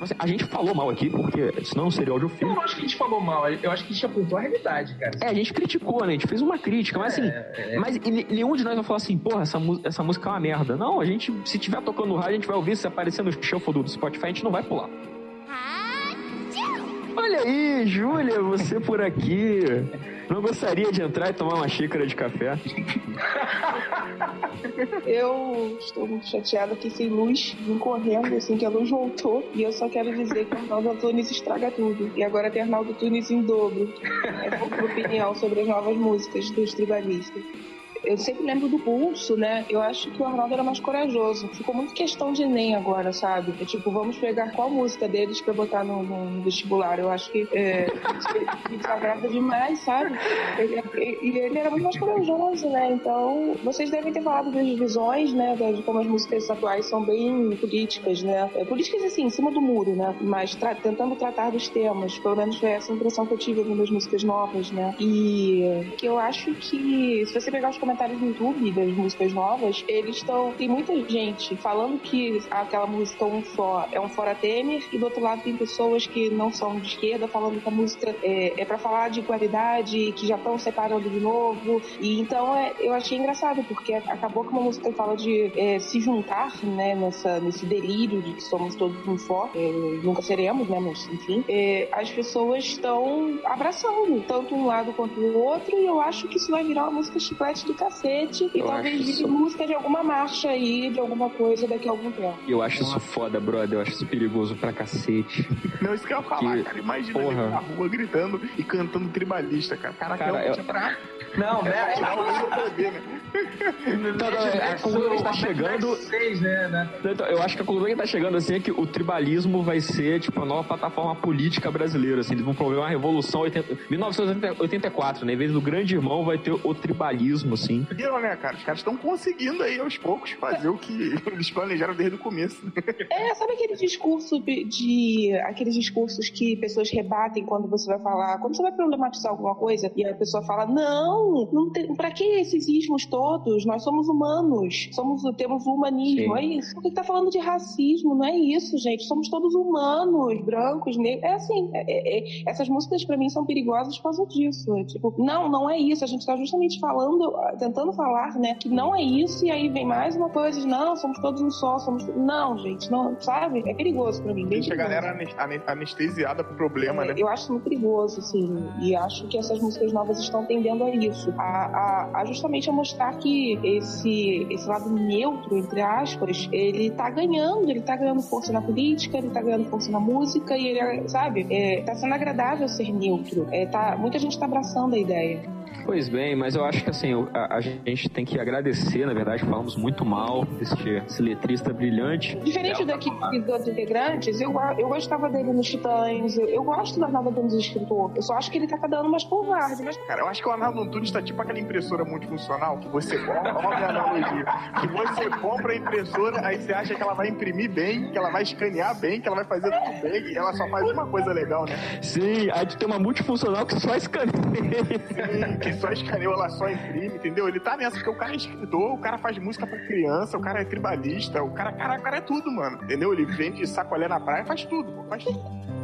Assim, a gente falou mal aqui, porque senão não seria audiofilme. Eu não acho que a gente falou mal, eu acho que a gente apontou a realidade, cara. É, a gente criticou, né? A gente fez uma crítica, mas assim, é, é... mas nenhum de nós vai falar assim, porra, essa, essa música é uma merda. Não, a gente, se tiver tocando no rádio, a gente vai ouvir, se aparecer no shuffle do Spotify, a gente não vai pular. Olha aí, Júlia, você por aqui. Não gostaria de entrar e tomar uma xícara de café? Eu estou muito chateada aqui sem luz, vim correndo assim que a luz voltou. E eu só quero dizer que o Arnaldo Antunes estraga tudo. E agora tem Arnaldo Tunes em dobro. É pouca opinião sobre as novas músicas dos tribalistas eu sempre lembro do pulso, né? Eu acho que o Arnaldo era mais corajoso. Ficou muito questão de Enem agora, sabe? É tipo, vamos pegar qual música deles pra botar no, no vestibular. Eu acho que é, me desagrada demais, sabe? E ele era muito mais corajoso, né? Então, vocês devem ter falado das divisões, né? De como as músicas atuais são bem políticas, né? É, políticas, assim, em cima do muro, né? Mas tra tentando tratar dos temas. Pelo menos foi essa impressão que eu tive ouvindo as músicas novas, né? E que eu acho que, se você pegar os comentários no YouTube das músicas novas, eles estão. Tem muita gente falando que aquela música um só é um fora Temer, e do outro lado tem pessoas que não são de esquerda falando que a música é, é para falar de qualidade, que já estão separando de novo. E então é, eu achei engraçado, porque acabou que uma música fala de é, se juntar, né, nessa, nesse delírio de que somos todos um só, é, nunca seremos, né, mas enfim, é, as pessoas estão abraçando tanto um lado quanto o outro, e eu acho que isso vai virar uma música chiclete do cacete, e eu talvez vire música de alguma marcha aí, de alguma coisa daqui a algum tempo. Eu acho isso foda, brother, eu acho isso perigoso pra cacete. Não, isso que eu ia falar, que... cara, imagina Porra. ele na rua gritando e cantando tribalista, cara. Caraca, cara, eu... pra... Não, né? É, bebê, né? Então, a conclusão que tá chegando. né, né? Então, eu acho que a conclusão que tá chegando assim é que o tribalismo vai ser tipo a nova plataforma política brasileira. Assim, eles vão promover uma revolução 80... 1984, né? Em vez do grande irmão, vai ter o tribalismo, assim. Viram, né, cara? Os caras estão conseguindo aí aos poucos fazer o que eles planejaram desde o começo. É, sabe aquele discurso de. aqueles discursos que pessoas rebatem quando você vai falar, quando você vai problematizar alguma coisa e a pessoa fala, não, não tem, pra que esses ismos todos? nós somos humanos, somos, temos o humanismo, Sim. é isso. Por que tá falando de racismo? Não é isso, gente. Somos todos humanos, brancos, negros. É assim, é, é, é essas músicas para mim são perigosas por causa disso. É, tipo, não, não é isso. A gente tá justamente falando, tentando falar, né, que não é isso e aí vem mais uma coisa, não, somos todos um só, somos. Não, gente, não, sabe? É perigoso para mim. Deixa a galera anestesiada pro problema, é, né? Eu acho muito perigoso, assim, e acho que essas músicas novas estão tendendo a isso, a, a, a justamente a mostrar que esse, esse lado neutro, entre aspas, ele tá ganhando, ele tá ganhando força na política, ele tá ganhando força na música e ele, sabe, é, tá sendo agradável ser neutro. É, tá, muita gente tá abraçando a ideia. Pois bem, mas eu acho que assim, a, a gente tem que agradecer, na verdade, falamos muito mal desse, desse letrista brilhante. Diferente daqui dos outros integrantes, eu, eu gostava dele nos Titãs, eu, eu gosto do Arnaldo Antunes escritor. Eu só acho que ele tá dando umas covarde. Mas... Cara, eu acho que o Arnaldo Antunes tá tipo aquela impressora multifuncional que você compra, olha a analogia, que você compra a impressora, aí você acha que ela vai imprimir bem, que ela vai escanear bem, que ela vai fazer tudo bem, e ela só faz uma coisa legal, né? Sim, aí tu tem uma multifuncional que só escaneia. Sim, que só escaneou, ela só imprime, entendeu? Ele tá nessa, porque o cara é escritor, o cara faz música pra criança, o cara é tribalista, o cara, cara, cara é tudo, mano. Entendeu? Ele vende sacolé na praia, faz tudo, pô, faz tudo.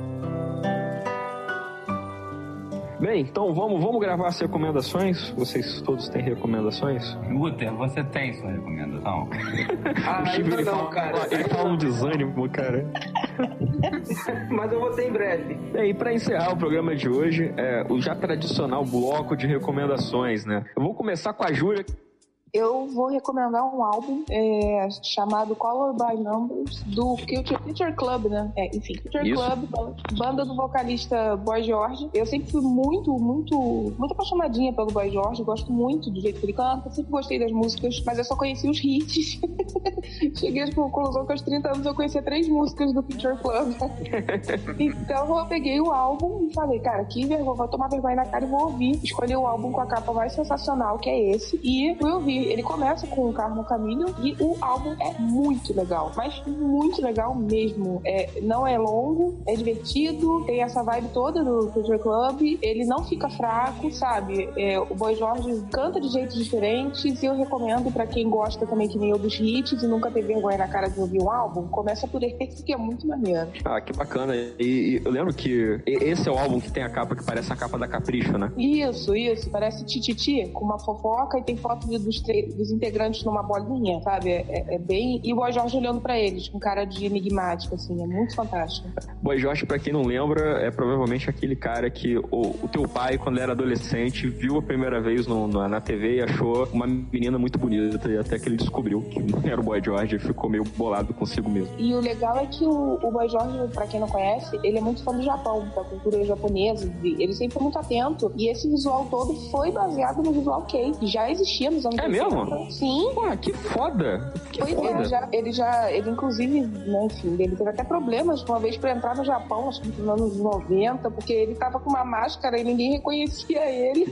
Bem, então vamos, vamos gravar as recomendações. Vocês todos têm recomendações? Guter, você tem sua recomendação? ah, o Chico, ele, não, fala, cara. ele fala um desânimo, cara. Mas eu vou ter em breve. Bem, e para encerrar o programa de hoje, é o já tradicional bloco de recomendações, né? Eu vou começar com a Júlia, eu vou recomendar um álbum é, chamado Color by Numbers do Future, Future Club, né? É, enfim, Future Isso. Club, banda do vocalista Boy George. Eu sempre fui muito, muito, muito apaixonadinha pelo Boy George, gosto muito do jeito que ele canta, sempre gostei das músicas, mas eu só conheci os hits. Cheguei à conclusão que aos 30 anos eu conhecia três músicas do Future Club. então eu peguei o álbum e falei, cara, que vergonha, vou tomar vergonha na cara e vou ouvir. Escolhi o álbum com a capa mais sensacional, que é esse, e fui ouvir ele começa com o Carmo Caminho e o álbum é muito legal, mas muito legal mesmo. É, não é longo, é divertido, tem essa vibe toda do Culture Club, ele não fica fraco, sabe? É, o Boy George canta de jeitos diferentes e eu recomendo para quem gosta também que nem eu dos hits e nunca teve vergonha na cara de ouvir um álbum, começa por esse que é muito maneiro. Ah, que bacana. E, e, eu lembro que esse é o álbum que tem a capa que parece a capa da Capricho, né? Isso, isso, parece Tititi, com uma fofoca e tem foto dos três dos integrantes numa bolinha, sabe? É, é, é bem. E o Boy Jorge olhando pra eles, com cara de enigmático, assim, é muito fantástico. Boy Jorge, pra quem não lembra, é provavelmente aquele cara que o, o teu pai, quando era adolescente, viu a primeira vez no, no, na TV e achou uma menina muito bonita, e até que ele descobriu que era o Boy George e ficou meio bolado consigo mesmo. E o legal é que o, o Boy George, pra quem não conhece, ele é muito fã do Japão, da cultura japonesa, ele sempre foi muito atento, e esse visual todo foi baseado no visual K, que já existia nos anos É 80. Mesmo? Sim. Pô, que foda! Que Pois foda. é, ele já, ele já, ele inclusive, né, enfim, ele teve até problemas uma vez pra entrar no Japão, acho que nos anos 90, porque ele tava com uma máscara e ninguém reconhecia ele.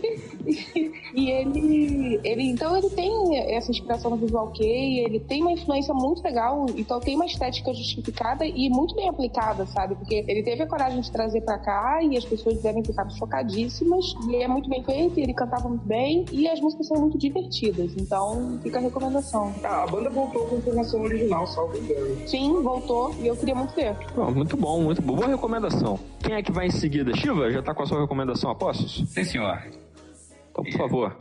e ele, ele, então ele tem essa inspiração no visual kei, ele tem uma influência muito legal, então tem uma estética justificada e muito bem aplicada, sabe? Porque ele teve a coragem de trazer pra cá e as pessoas devem ficar chocadíssimas. E é muito bem feito, ele cantava muito bem e as músicas são muito divertidas. Então fica a recomendação. Ah, a banda voltou com formação original, salvo engano. Sim, voltou e eu queria muito ver. Muito bom, muito bom. Boa recomendação. Quem é que vai em seguida? Shiva, já tá com a sua recomendação, Apostos? Sim, senhor. Então, por favor.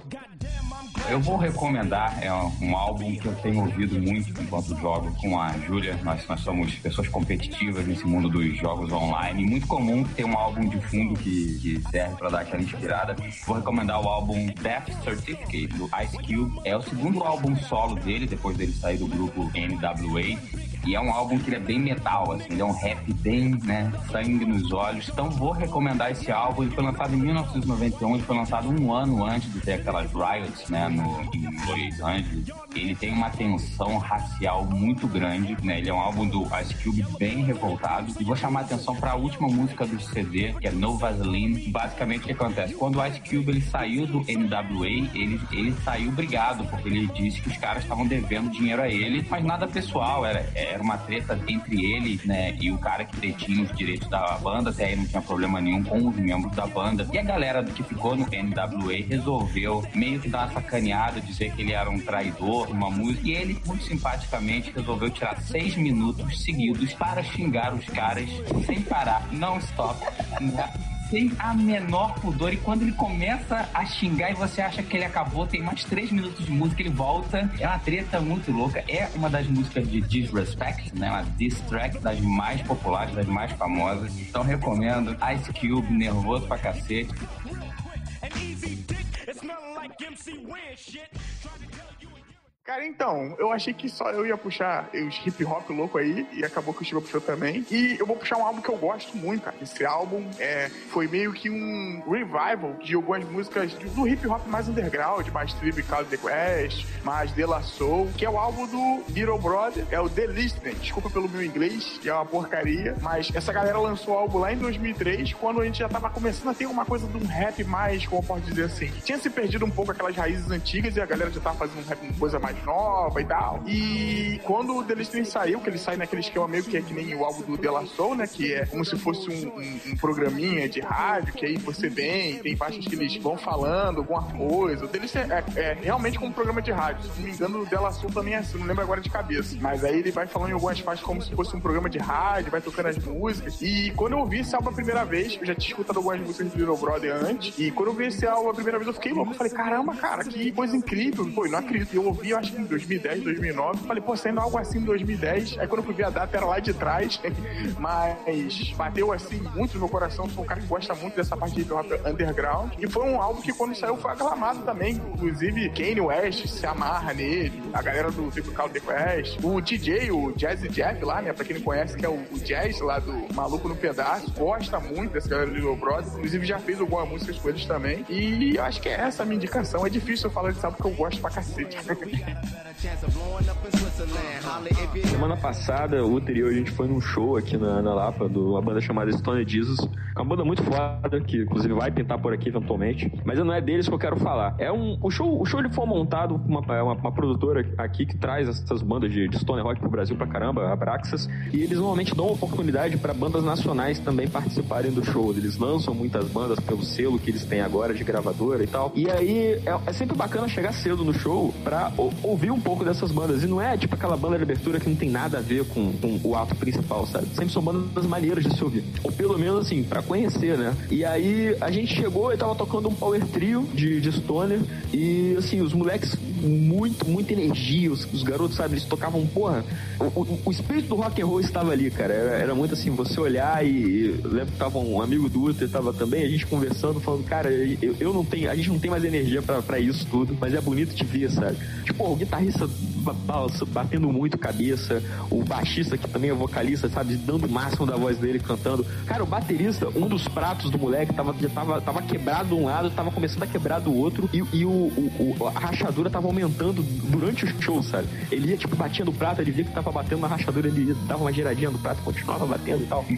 Eu vou recomendar é um álbum que eu tenho ouvido muito enquanto jogo com a Júlia. Nós, nós somos pessoas competitivas nesse mundo dos jogos online. Muito comum ter um álbum de fundo que, que serve para dar aquela inspirada. Vou recomendar o álbum Death Certificate do Ice Cube. É o segundo álbum solo dele depois dele sair do grupo NWA. E é um álbum que é bem metal, assim, ele é um rap bem, né, sangue nos olhos. Então vou recomendar esse álbum. Ele foi lançado em 1991, ele foi lançado um ano antes de ter aquelas riots, né, no, em Los Angeles. Ele tem uma tensão racial muito grande, né? Ele é um álbum do Ice Cube bem revoltado. E vou chamar a atenção para a última música do CD, que é No Vaseline. Basicamente o que acontece? Quando o Ice Cube ele saiu do NWA, ele, ele saiu brigado, porque ele disse que os caras estavam devendo dinheiro a ele, mas nada pessoal, era, era uma treta entre ele, né, e o cara que detinha os direitos da banda, até aí não tinha problema nenhum com os membros da banda. E a galera que ficou no NWA resolveu meio que dar uma sacaneada, dizer que ele era um traidor, uma música, e ele, muito simpaticamente, resolveu tirar seis minutos seguidos para xingar os caras sem parar, não stop, né? Sem a menor pudor. E quando ele começa a xingar e você acha que ele acabou, tem mais três minutos de música, ele volta. É uma treta muito louca. É uma das músicas de Disrespect, né? Uma diss track das mais populares, das mais famosas. Então recomendo. Ice Cube, nervoso pra cacete. Cara, então, eu achei que só eu ia puxar os hip hop louco aí, e acabou que o Chiba puxou também. E eu vou puxar um álbum que eu gosto muito, cara. Esse álbum é, foi meio que um revival de algumas músicas do hip hop mais underground, mais Tribe The Quest, mais De La Soul, que é o álbum do Little Brother, é o The Listener. Desculpa pelo meu inglês, é uma porcaria, mas essa galera lançou o álbum lá em 2003, quando a gente já tava começando a ter uma coisa de um rap mais, como eu posso dizer assim, tinha se perdido um pouco aquelas raízes antigas e a galera já tava fazendo um rap uma coisa mais nova e tal. E quando o The saiu, que ele sai naquele esquema meio que é que nem o álbum do De Soul, né? Que é como se fosse um, um, um programinha de rádio, que aí você vem, tem faixas que eles vão falando alguma coisa. O The é, é realmente como um programa de rádio. Se não me engano, o De Soul também é assim, não lembro agora de cabeça. Mas aí ele vai falando em algumas faixas como se fosse um programa de rádio, vai tocando as músicas. E quando eu ouvi esse álbum a primeira vez, eu já tinha escutado algumas músicas do Little Brother antes, e quando eu vi esse álbum a primeira vez, eu fiquei louco. Eu falei, caramba, cara, que coisa incrível. Pô, não acredito. Eu ouvi, eu acho que em 2010, 2009. Falei, pô, saindo algo assim em 2010. Aí quando eu fui ver a data, era lá de trás. Mas bateu assim muito no meu coração. Sou um cara que gosta muito dessa parte de hip underground. E foi um álbum que quando saiu foi aclamado também. Inclusive, Kanye West se amarra nele. A galera do Typical The Quest. O DJ, o Jazzy Jeff lá, né? Pra quem não conhece, que é o, o Jazz lá do Maluco no Pedaço. Gosta muito dessa galera do Little Brother. Inclusive já fez algumas músicas com eles também. E eu acho que é essa a minha indicação. É difícil eu falar desse álbum porque eu gosto pra cacete. Semana passada, o anterior, a gente foi num show aqui na, na Lapa, de uma banda chamada Stone Jesus. É uma banda muito foda, que inclusive vai pintar por aqui eventualmente. Mas não é deles que eu quero falar. É um, o show, o show ele foi montado por uma, uma, uma, produtora aqui que traz essas bandas de, de Stone Rock pro Brasil pra caramba, a Braxas. E eles normalmente dão oportunidade para bandas nacionais também participarem do show. Eles lançam muitas bandas pelo selo que eles têm agora de gravadora e tal. E aí é, é sempre bacana chegar cedo no show pra ouvir um pouco dessas bandas. E não é tipo aquela banda de abertura que não tem nada a ver com, com o ato principal, sabe? Sempre são bandas maneiras de se ouvir. Ou pelo menos assim, pra conhecer, né? E aí a gente chegou e tava tocando um power trio de, de stoner. E assim, os moleques muito, muita energia. Os, os garotos, sabe, eles tocavam, porra. O, o, o, espírito do rock and roll estava ali, cara. Era, era muito assim, você olhar e. Eu lembro que tava um amigo do Uther, tava também, a gente conversando, falando, cara, eu, eu não tenho. A gente não tem mais energia para isso tudo, mas é bonito de ver, sabe? Tipo, o guitarrista batendo muito cabeça, o baixista, que também é vocalista, sabe, dando o máximo da voz dele cantando. Cara, o baterista, um dos pratos do moleque tava, já tava, tava quebrado de um lado, tava começando a quebrar do outro, e, e o, o, a rachadura tava aumentando durante o show, sabe? Ele ia, tipo, batia no prato, ele via que tava batendo na rachadura, ele dava uma giradinha no prato, continuava batendo e tal.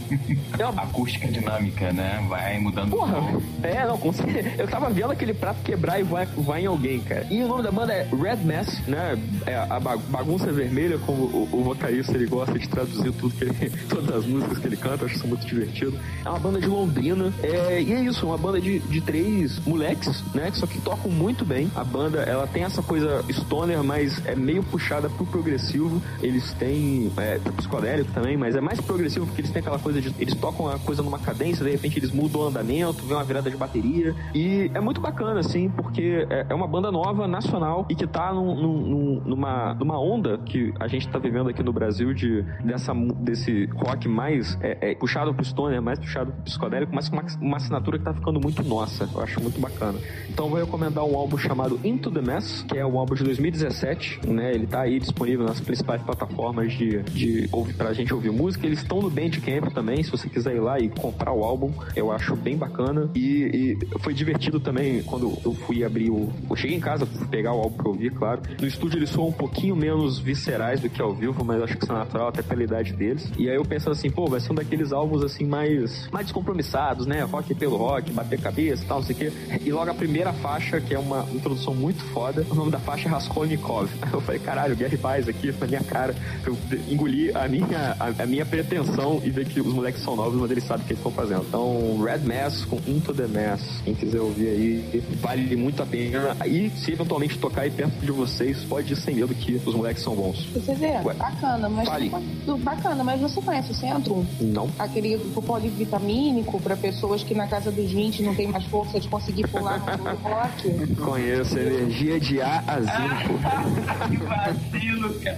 É uma acústica dinâmica, né? Vai mudando. Porra, é, não, com certeza. Eu tava vendo aquele prato quebrar e vai, vai em alguém, cara. E o nome da banda é Red Mass, né? É a bagunça vermelha, como o, o vocalista ele gosta de traduzir tudo que ele, todas as músicas que ele canta, eu acho isso muito divertido. É uma banda de Londrina, é, e é isso, uma banda de, de três moleques, né? Só que tocam muito bem. A banda, ela tem essa coisa stoner, mas é meio puxada pro progressivo. Eles têm, é, psicodélico também, mas é mais progressivo porque eles têm aquela coisa de, eles tocam a coisa numa cadência, de repente eles mudam o andamento, vem uma virada de bateria. E é muito bacana, assim, porque é, é uma banda nova, nacional, e que tá num, num, numa, numa onda que a gente tá vivendo aqui no Brasil de, dessa, desse rock mais é, é, puxado pro stoner, mais puxado pro psicodélico, mas com uma, uma assinatura que tá ficando muito nossa. Eu acho muito bacana. Então vou recomendar um álbum chamado Into the Mess, que é um álbum de 2017, né? Ele tá aí disponível nas principais plataformas de, de ouvir, pra gente ouvir música. Eles estão no Bandcamp também, se você quiser ir lá e comprar o álbum, eu acho bem bacana. E, e foi divertido também quando eu fui abrir o. Eu cheguei em casa, fui pegar o álbum pra ouvir, claro. No estúdio eles soam um pouquinho menos viscerais do que ao vivo, mas acho que isso é natural até pela idade deles. E aí eu pensando assim, pô, vai ser um daqueles álbuns assim mais, mais descompromissados, né? Rock pelo rock, bater cabeça e tal, não sei o quê. E logo a primeira faixa, que é uma introdução muito foda, o nome da faixa Raskolnikov. Eu falei, caralho, e Paz aqui na minha cara. Eu engoli a minha, a, a, minha pretensão e ver que os moleques são novos, mas eles sabem o que eles estão fazendo. Então, Red Mass com Into the Mass. Quem quiser ouvir aí, vale muito a pena. E se eventualmente tocar aí perto de vocês, pode ir sem medo que os moleques são bons. Você vê, Ué. bacana, mas Fale. bacana, mas você conhece o centro? Não. Aquele polivitamínico para pessoas que na casa dos 20 não tem mais força de conseguir pular no rock? Conheço, energia de A a zinco. que vacilo, cara.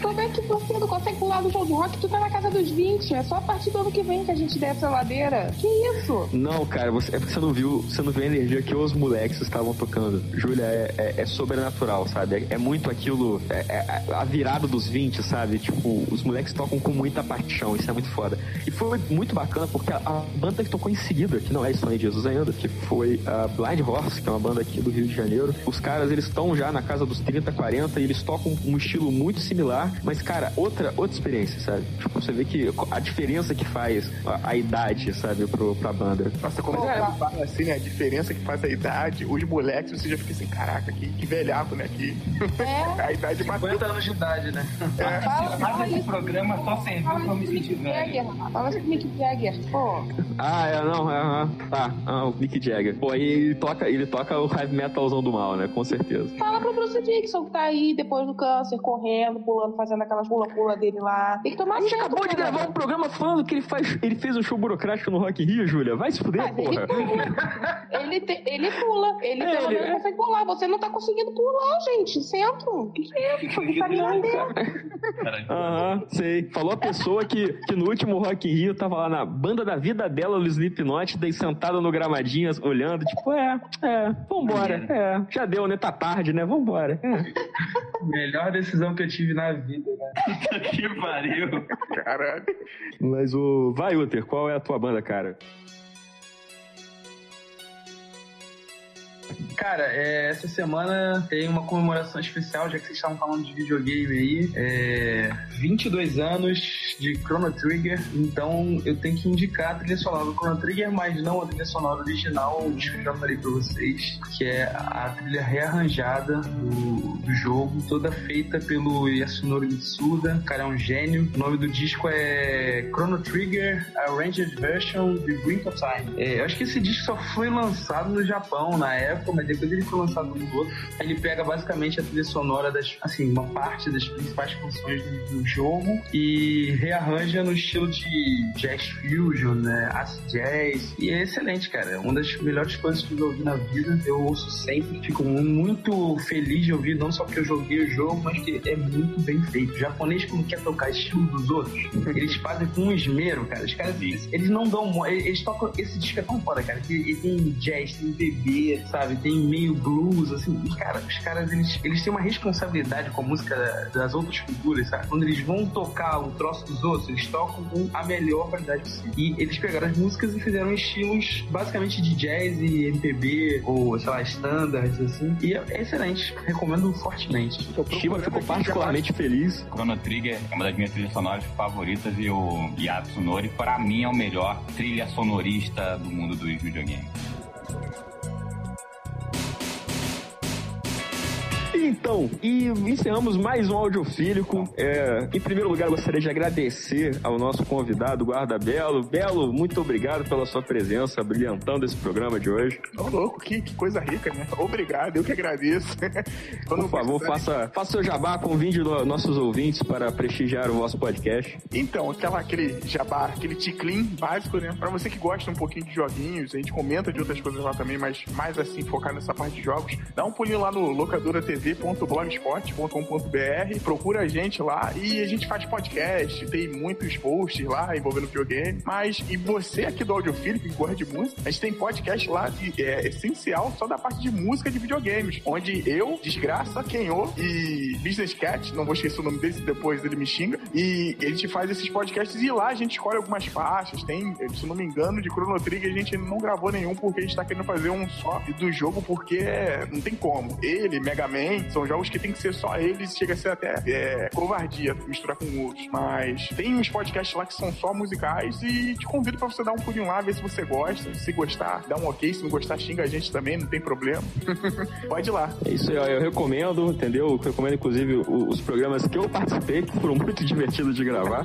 Como é que você não consegue pular no show de rock? Tu tá na casa dos 20. É só a partir do ano que vem que a gente desce a ladeira. Que isso? Não, cara, você, é porque você não viu, você não viu a energia que os moleques estavam tocando. Júlia, é, é, é sobrenatural, sabe? É, é muito aquilo, é, é, a virada dos 20, sabe? Tipo, os moleques tocam com muita paixão, isso é muito foda. E foi muito bacana porque a, a banda que tocou em seguida, que não é Stone Jesus ainda, que foi a Blind Horse, que é uma banda aqui do Rio de Janeiro. Os caras, eles estão já na casa dos 30, 40 e eles tocam um estilo muito similar, mas, cara, outra, outra experiência, sabe? Tipo, você vê que a diferença que faz a, a idade, sabe, pro, pra banda. Nossa, como é, fala assim, né? A diferença que faz a idade, os moleques, você já fica assim, caraca, que, que velhaco, né? Que é. a idade 50 anos de idade, né? É. Fala, fala esse programa só sem ver pra me sentir velho. Fala sobre Mick Jagger, pô. Ah, é, não, é, tá. Ah, o Mick Jagger. Pô, aí ele toca, ele toca o heavy metalzão do mal, né? Com certeza. Fala pro Bruce Dixon que tá aí depois do câncer, correndo, pulando, fazendo aquelas pula-pula dele lá. Tem que tomar A gente acabou de gravar um programa falando que ele, faz, ele fez um show burocrático no Rock Rio, Júlia. Vai se fuder, Mas porra. Ele pula. ele, te, ele pula. Ele é, pelo menos consegue pular. Você não tá conseguindo pular, gente. Centro. Que é isso? Vitamina D. Aham, sei. Falou a pessoa que, que no último Rock in Rio tava lá na banda da vida dela, no Slipknot, daí sentada no gramadinho, olhando, tipo, é, é, vambora. É, já deu, né? Tá tarde, né? Vambora. Melhor decisão que eu tive na vida, né? que pariu. Caralho. Mas o. Vai, Uther, qual é a tua banda, cara? Cara, é, essa semana tem uma comemoração especial, já que vocês estavam falando de videogame aí. É, 22 anos de Chrono Trigger, então eu tenho que indicar a trilha sonora do Chrono Trigger, mas não a trilha sonora original, que eu já falei pra vocês, que é a trilha rearranjada do, do jogo, toda feita pelo Yasunori Mitsuda. O cara é um gênio. O nome do disco é Chrono Trigger Arranged Version de Brink of Time. É, eu acho que esse disco só foi lançado no Japão na época, mas depois ele foi lançado um outro. Ele pega basicamente a trilha sonora das, assim, uma parte das principais canções do, do jogo e rearranja no estilo de jazz fusion, né? Acid jazz. E é excelente, cara. É uma das melhores coisas que eu ouvi na vida. Eu ouço sempre. Fico muito feliz de ouvir, não só porque eu joguei o jogo, mas que é muito bem feito. O japonês, quando quer tocar estilo dos outros, eles fazem com um esmero, cara. Os caras, eles, eles não dão. Eles tocam. Esse disco é tão foda, cara. Ele tem jazz, tem bebê, sabe? Tem meio blues, assim. E, cara, os caras, eles, eles têm uma responsabilidade com a música das outras culturas, sabe? Quando eles vão tocar o troço dos outros, eles tocam com a melhor qualidade possível. E eles pegaram as músicas e fizeram estilos basicamente de jazz e MPB, ou sei lá, standards, assim. E é excelente. Recomendo fortemente. Shiba ficou particularmente feliz. Chrono Trigger é uma das minhas trilhas sonoras favoritas e o Yatsunori, para mim, é o melhor trilha sonorista do mundo dos videogames. Então, e encerramos mais um audiofílico. É, em primeiro lugar, gostaria de agradecer ao nosso convidado, Guarda Belo. Belo, muito obrigado pela sua presença, brilhantando esse programa de hoje. Ô, oh, louco, que, que, coisa rica, né? Obrigado, eu que agradeço. Por favor, faça, faça seu jabá, convide nossos ouvintes para prestigiar o vosso podcast. Então, aquela, aquele jabá, aquele ticlin básico, né? Para você que gosta um pouquinho de joguinhos, a gente comenta de outras coisas lá também, mas mais assim, focar nessa parte de jogos, dá um pulinho lá no Locadora TV www.blogspot.com.br. Procura a gente lá e a gente faz podcast, tem muitos posts lá envolvendo videogame. Mas, e você aqui do Audiofilho, que gosta de música, a gente tem podcast lá de, é, essencial só da parte de música de videogames, onde eu, Desgraça, Kenho e Business Cat, não vou esquecer o nome desse, depois ele me xinga, e a gente faz esses podcasts e lá a gente escolhe algumas faixas. Tem, se não me engano, de Chrono Trigger a gente não gravou nenhum porque a gente tá querendo fazer um só do jogo porque não tem como. Ele, Mega Man, são jogos que tem que ser só eles, chega a ser até é, covardia misturar com outros. Mas tem uns podcasts lá que são só musicais e te convido para você dar um pulinho lá, ver se você gosta. Se gostar, dá um ok. Se não gostar, xinga a gente também, não tem problema. Pode ir lá. É isso aí, eu recomendo, entendeu? Eu recomendo, inclusive, os programas que eu participei, que foram muito divertidos de gravar.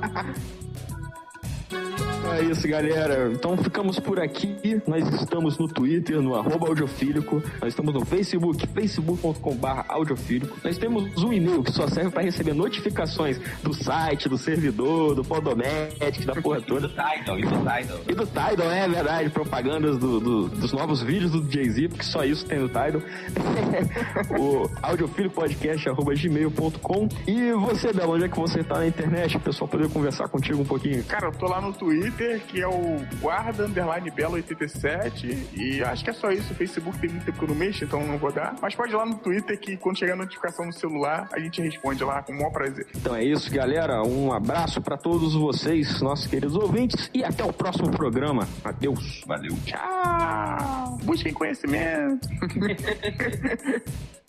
É isso, galera. Então ficamos por aqui. Nós estamos no Twitter, no arroba audiofílico. Nós estamos no Facebook, facebook.com.br audiofílico. Nós temos um e-mail que só serve para receber notificações do site, do servidor, do Podomatic, da porra toda. E do Tidal, e do Tidal. E do Tidal, é verdade. Propagandas do, do, dos novos vídeos do Jay-Z, porque só isso tem no Tidal. o audiofílicopodcast.gmail.com E você, Belo, onde é que você tá na internet? O pessoal poder conversar contigo um pouquinho. Cara, eu tô lá no Twitter Twitter, que é o guarda underline belo 87 e acho que é só isso. O Facebook tem muito tempo que eu não mexo, então não vou dar. Mas pode ir lá no Twitter que quando chegar a notificação no celular, a gente responde lá com o maior prazer. Então é isso, galera. Um abraço para todos vocês, nossos queridos ouvintes, e até o próximo programa. Adeus. Valeu. Tchau. Busquem conhecimento.